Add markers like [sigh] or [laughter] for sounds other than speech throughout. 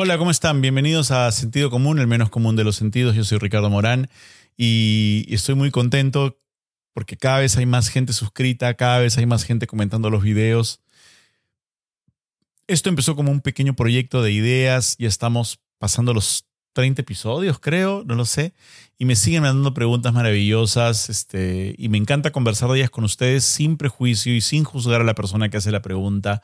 Hola, ¿cómo están? Bienvenidos a Sentido Común, el menos común de los sentidos. Yo soy Ricardo Morán y estoy muy contento porque cada vez hay más gente suscrita, cada vez hay más gente comentando los videos. Esto empezó como un pequeño proyecto de ideas, ya estamos pasando los 30 episodios, creo, no lo sé, y me siguen mandando preguntas maravillosas, este, y me encanta conversar de ellas con ustedes sin prejuicio y sin juzgar a la persona que hace la pregunta.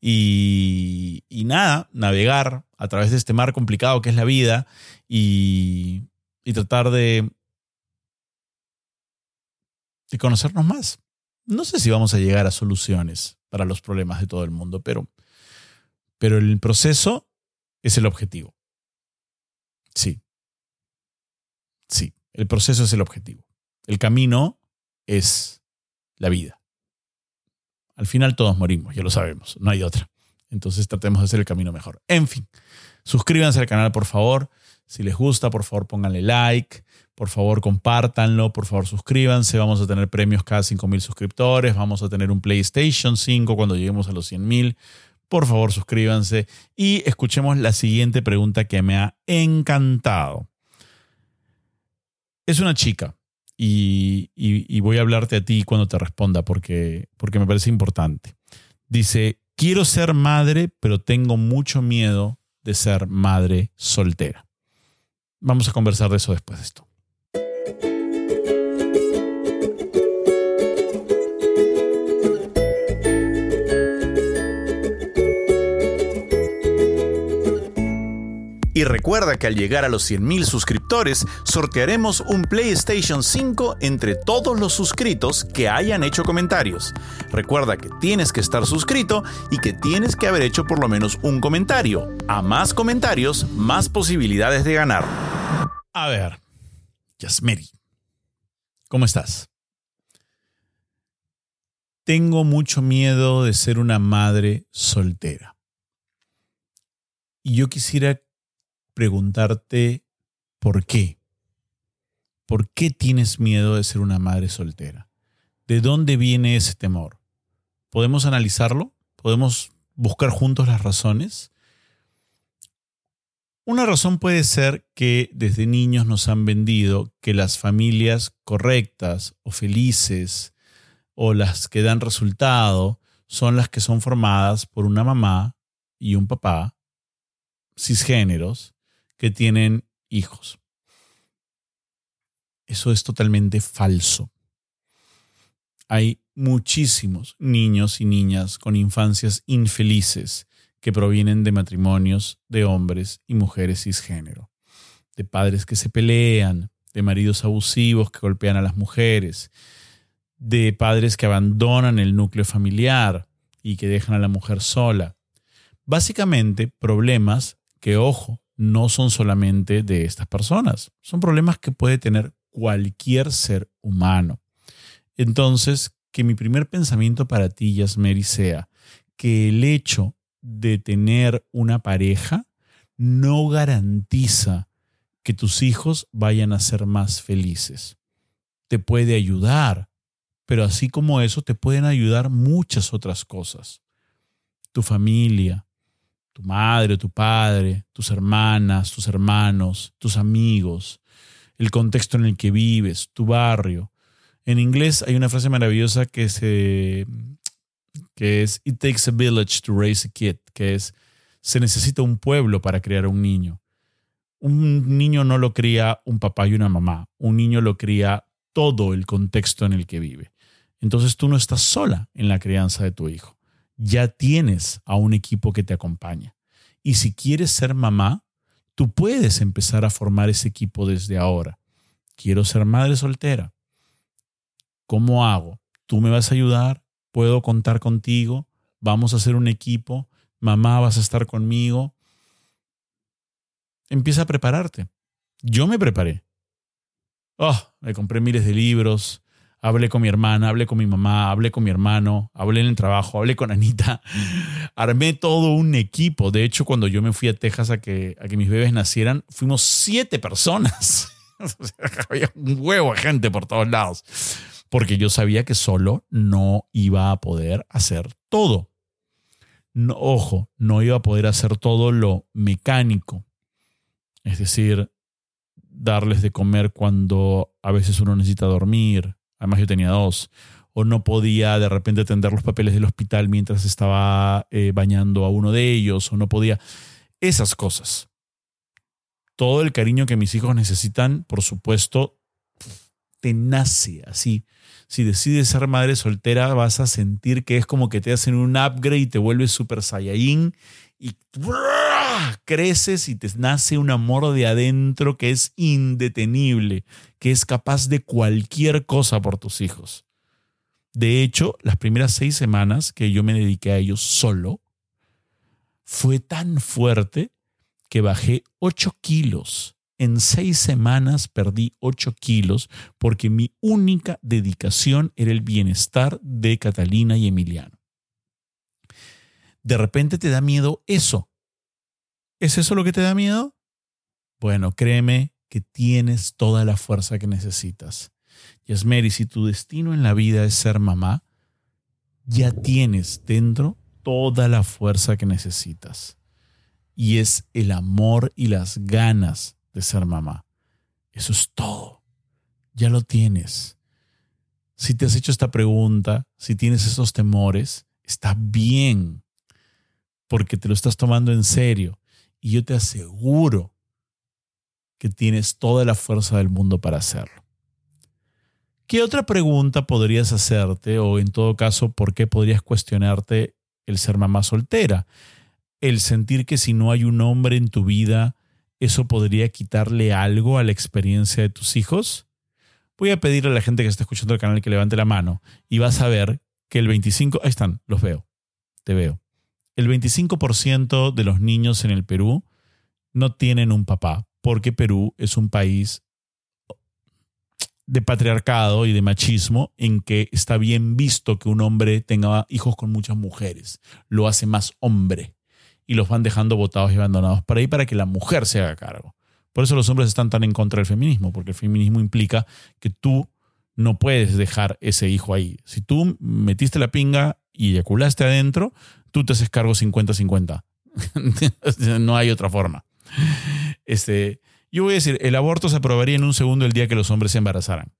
Y, y nada, navegar a través de este mar complicado que es la vida y, y tratar de, de conocernos más. No sé si vamos a llegar a soluciones para los problemas de todo el mundo, pero, pero el proceso es el objetivo. Sí. Sí, el proceso es el objetivo. El camino es la vida. Al final todos morimos, ya lo sabemos, no hay otra. Entonces tratemos de hacer el camino mejor. En fin, suscríbanse al canal por favor. Si les gusta, por favor pónganle like. Por favor compártanlo. Por favor suscríbanse. Vamos a tener premios cada 5.000 suscriptores. Vamos a tener un PlayStation 5 cuando lleguemos a los 100.000 por favor suscríbanse y escuchemos la siguiente pregunta que me ha encantado. Es una chica y, voy a hablarte a ti cuando te responda porque, porque me parece importante. Dice, quiero ser madre, pero tengo mucho miedo de ser madre soltera. Vamos a conversar de eso después de esto. Y recuerda que al llegar a los 100.000 suscriptores, sortearemos un PlayStation 5 entre todos los suscritos que hayan hecho comentarios. Recuerda que tienes que estar suscrito y que tienes que haber hecho por lo menos un comentario. A más comentarios, más posibilidades de ganar. A ver, Yasmeri, ¿cómo estás? Tengo mucho miedo de ser una madre soltera. Y yo quisiera preguntarte por qué. ¿Por qué tienes miedo de ser una madre soltera? ¿De dónde viene ese temor? ¿Podemos analizarlo? ¿Podemos buscar juntos las razones? Una razón puede ser que desde niños nos han vendido que las familias correctas o felices o las que dan resultado son las que son formadas por una mamá y un papá cisgéneros que tienen hijos. Eso es totalmente falso. Hay muchísimos niños y niñas con infancias infelices que provienen de matrimonios de hombres y mujeres cisgénero, de padres que se pelean, de maridos abusivos que golpean a las mujeres, de padres que abandonan el núcleo familiar y que dejan a la mujer sola. Básicamente problemas que, ojo, no son solamente de estas personas, son problemas que puede tener cualquier ser humano. Entonces, que mi primer pensamiento para ti, Yasmeri, sea que el hecho de tener una pareja no garantiza que tus hijos vayan a ser más felices. Te puede ayudar, pero así como eso te pueden ayudar muchas otras cosas. Tu familia, tu madre, tu padre, tus hermanas, tus hermanos, tus amigos, el contexto en el que vives, tu barrio. En inglés hay una frase maravillosa que, se, que es It takes a village to raise a kid, que es se necesita un pueblo para criar un niño. Un niño no lo cría un papá y una mamá, un niño lo cría todo el contexto en el que vive. Entonces tú no estás sola en la crianza de tu hijo ya tienes a un equipo que te acompaña. Y si quieres ser mamá, tú puedes empezar a formar ese equipo desde ahora. Quiero ser madre soltera. ¿Cómo hago? ¿Tú me vas a ayudar? ¿Puedo contar contigo? ¿Vamos a hacer un equipo? ¿Mamá vas a estar conmigo? Empieza a prepararte. Yo me preparé. Oh, me compré miles de libros, hablé con mi hermana, hablé con mi mamá, hablé con mi hermano, hablé en el trabajo, hablé con Anita, [laughs] armé todo un equipo. De hecho, cuando yo me fui a Texas a que, a que mis bebés nacieran, fuimos siete personas. [laughs] Había un huevo de gente por todos lados, porque yo sabía que solo no iba a poder hacer todo. No, ojo, no iba a poder hacer todo lo mecánico. Es decir, darles de comer cuando a veces uno necesita dormir. Además yo tenía dos. O no podía de repente atender los papeles del hospital mientras estaba eh, bañando a uno de ellos. O no podía. Esas cosas. Todo el cariño que mis hijos necesitan, por supuesto, te nace así. Si decides ser madre soltera, vas a sentir que es como que te hacen un upgrade y te vuelves super saiyajin y creces y te nace un amor de adentro que es indetenible, que es capaz de cualquier cosa por tus hijos. De hecho, las primeras seis semanas que yo me dediqué a ellos solo, fue tan fuerte que bajé 8 kilos en seis semanas perdí 8 kilos porque mi única dedicación era el bienestar de Catalina y Emiliano. De repente te da miedo eso. ¿Es eso lo que te da miedo? Bueno, créeme que tienes toda la fuerza que necesitas. Yasmeri, si tu destino en la vida es ser mamá, ya tienes dentro toda la fuerza que necesitas. Y es el amor y las ganas de ser mamá. Eso es todo. Ya lo tienes. Si te has hecho esta pregunta, si tienes esos temores, está bien, porque te lo estás tomando en serio. Y yo te aseguro que tienes toda la fuerza del mundo para hacerlo. ¿Qué otra pregunta podrías hacerte o en todo caso, por qué podrías cuestionarte el ser mamá soltera? El sentir que si no hay un hombre en tu vida, ¿eso podría quitarle algo a la experiencia de tus hijos? Voy a pedirle a la gente que está escuchando el canal que levante la mano y vas a ver que el 25, ahí están, los veo, te veo. El 25% de los niños en el Perú no tienen un papá, porque Perú es un país de patriarcado y de machismo en que está bien visto que un hombre tenga hijos con muchas mujeres. Lo hace más hombre y los van dejando botados y abandonados para ahí para que la mujer se haga cargo. Por eso los hombres están tan en contra del feminismo, porque el feminismo implica que tú no puedes dejar ese hijo ahí. Si tú metiste la pinga y eyaculaste adentro, tú te haces cargo 50-50. [laughs] no hay otra forma. Este, yo voy a decir, el aborto se aprobaría en un segundo el día que los hombres se embarazaran.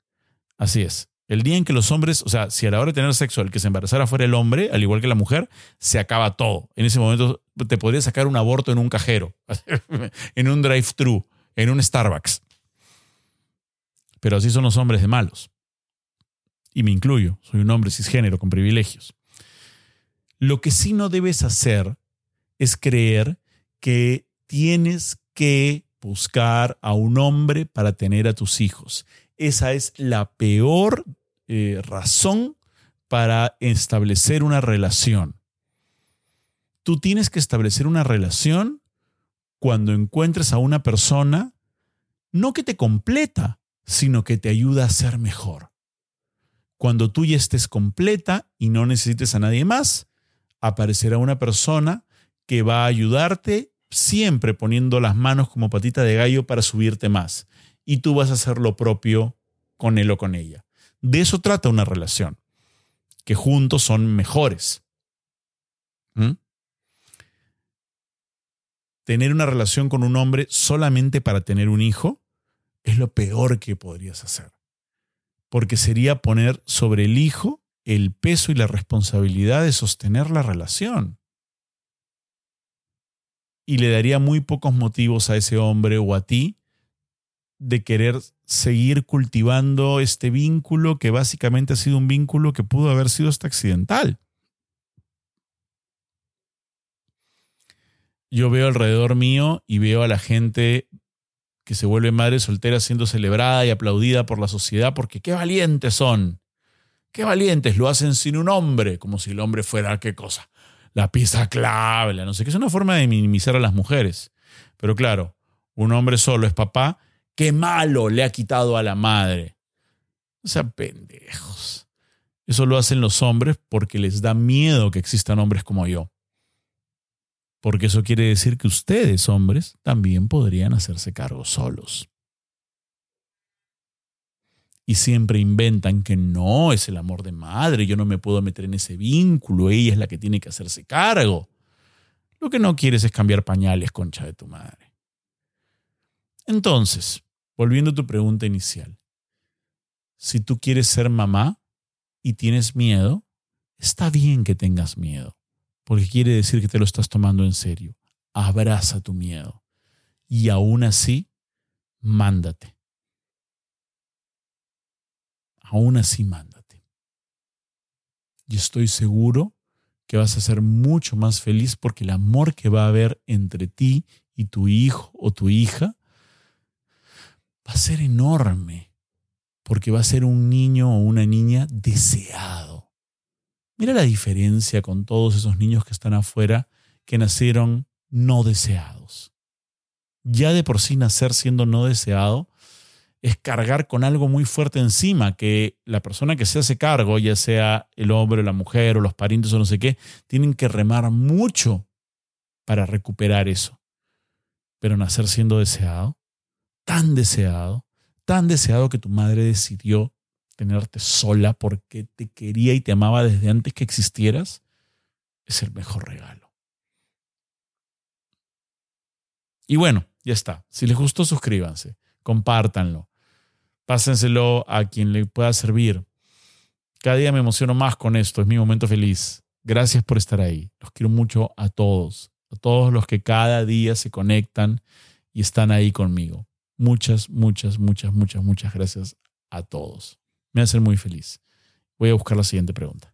Así es. El día en que los hombres, o sea, si a la hora de tener sexo el que se embarazara fuera el hombre, al igual que la mujer, se acaba todo. En ese momento te podría sacar un aborto en un cajero, [laughs] en un drive-thru, en un Starbucks. Pero así son los hombres de malos. Y me incluyo, soy un hombre cisgénero con privilegios. Lo que sí no debes hacer es creer que tienes que buscar a un hombre para tener a tus hijos. Esa es la peor eh, razón para establecer una relación. Tú tienes que establecer una relación cuando encuentres a una persona, no que te completa, sino que te ayuda a ser mejor. Cuando tú ya estés completa y no necesites a nadie más, aparecerá una persona que va a ayudarte siempre poniendo las manos como patita de gallo para subirte más y tú vas a hacer lo propio con él o con ella. De eso trata una relación, que juntos son mejores. ¿Mm? Tener una relación con un hombre solamente para tener un hijo es lo peor que podrías hacer, porque sería poner sobre el hijo el peso y la responsabilidad de sostener la relación. Y le daría muy pocos motivos a ese hombre o a ti de querer seguir cultivando este vínculo que básicamente ha sido un vínculo que pudo haber sido hasta accidental. Yo veo alrededor mío y veo a la gente que se vuelve madre soltera siendo celebrada y aplaudida por la sociedad porque qué valientes son. Qué valientes, lo hacen sin un hombre, como si el hombre fuera qué cosa. La pieza clave, la no sé qué. Es una forma de minimizar a las mujeres. Pero claro, un hombre solo es papá qué malo le ha quitado a la madre. O sea, pendejos. Eso lo hacen los hombres porque les da miedo que existan hombres como yo. Porque eso quiere decir que ustedes, hombres, también podrían hacerse cargo solos. Y siempre inventan que no es el amor de madre, yo no me puedo meter en ese vínculo, ella es la que tiene que hacerse cargo. Lo que no quieres es cambiar pañales, concha de tu madre. Entonces, volviendo a tu pregunta inicial, si tú quieres ser mamá y tienes miedo, está bien que tengas miedo, porque quiere decir que te lo estás tomando en serio. Abraza tu miedo y aún así, mándate. Aún así, mándate. Y estoy seguro que vas a ser mucho más feliz porque el amor que va a haber entre ti y tu hijo o tu hija va a ser enorme, porque va a ser un niño o una niña deseado. Mira la diferencia con todos esos niños que están afuera que nacieron no deseados. Ya de por sí nacer siendo no deseado es cargar con algo muy fuerte encima, que la persona que se hace cargo, ya sea el hombre o la mujer o los parientes o no sé qué, tienen que remar mucho para recuperar eso. Pero nacer siendo deseado, tan deseado, tan deseado que tu madre decidió tenerte sola porque te quería y te amaba desde antes que existieras, es el mejor regalo. Y bueno, ya está. Si les gustó, suscríbanse, compártanlo, pásenselo a quien le pueda servir. Cada día me emociono más con esto, es mi momento feliz. Gracias por estar ahí. Los quiero mucho a todos, a todos los que cada día se conectan y están ahí conmigo. Muchas, muchas, muchas, muchas, muchas gracias a todos. Me hacen muy feliz. Voy a buscar la siguiente pregunta.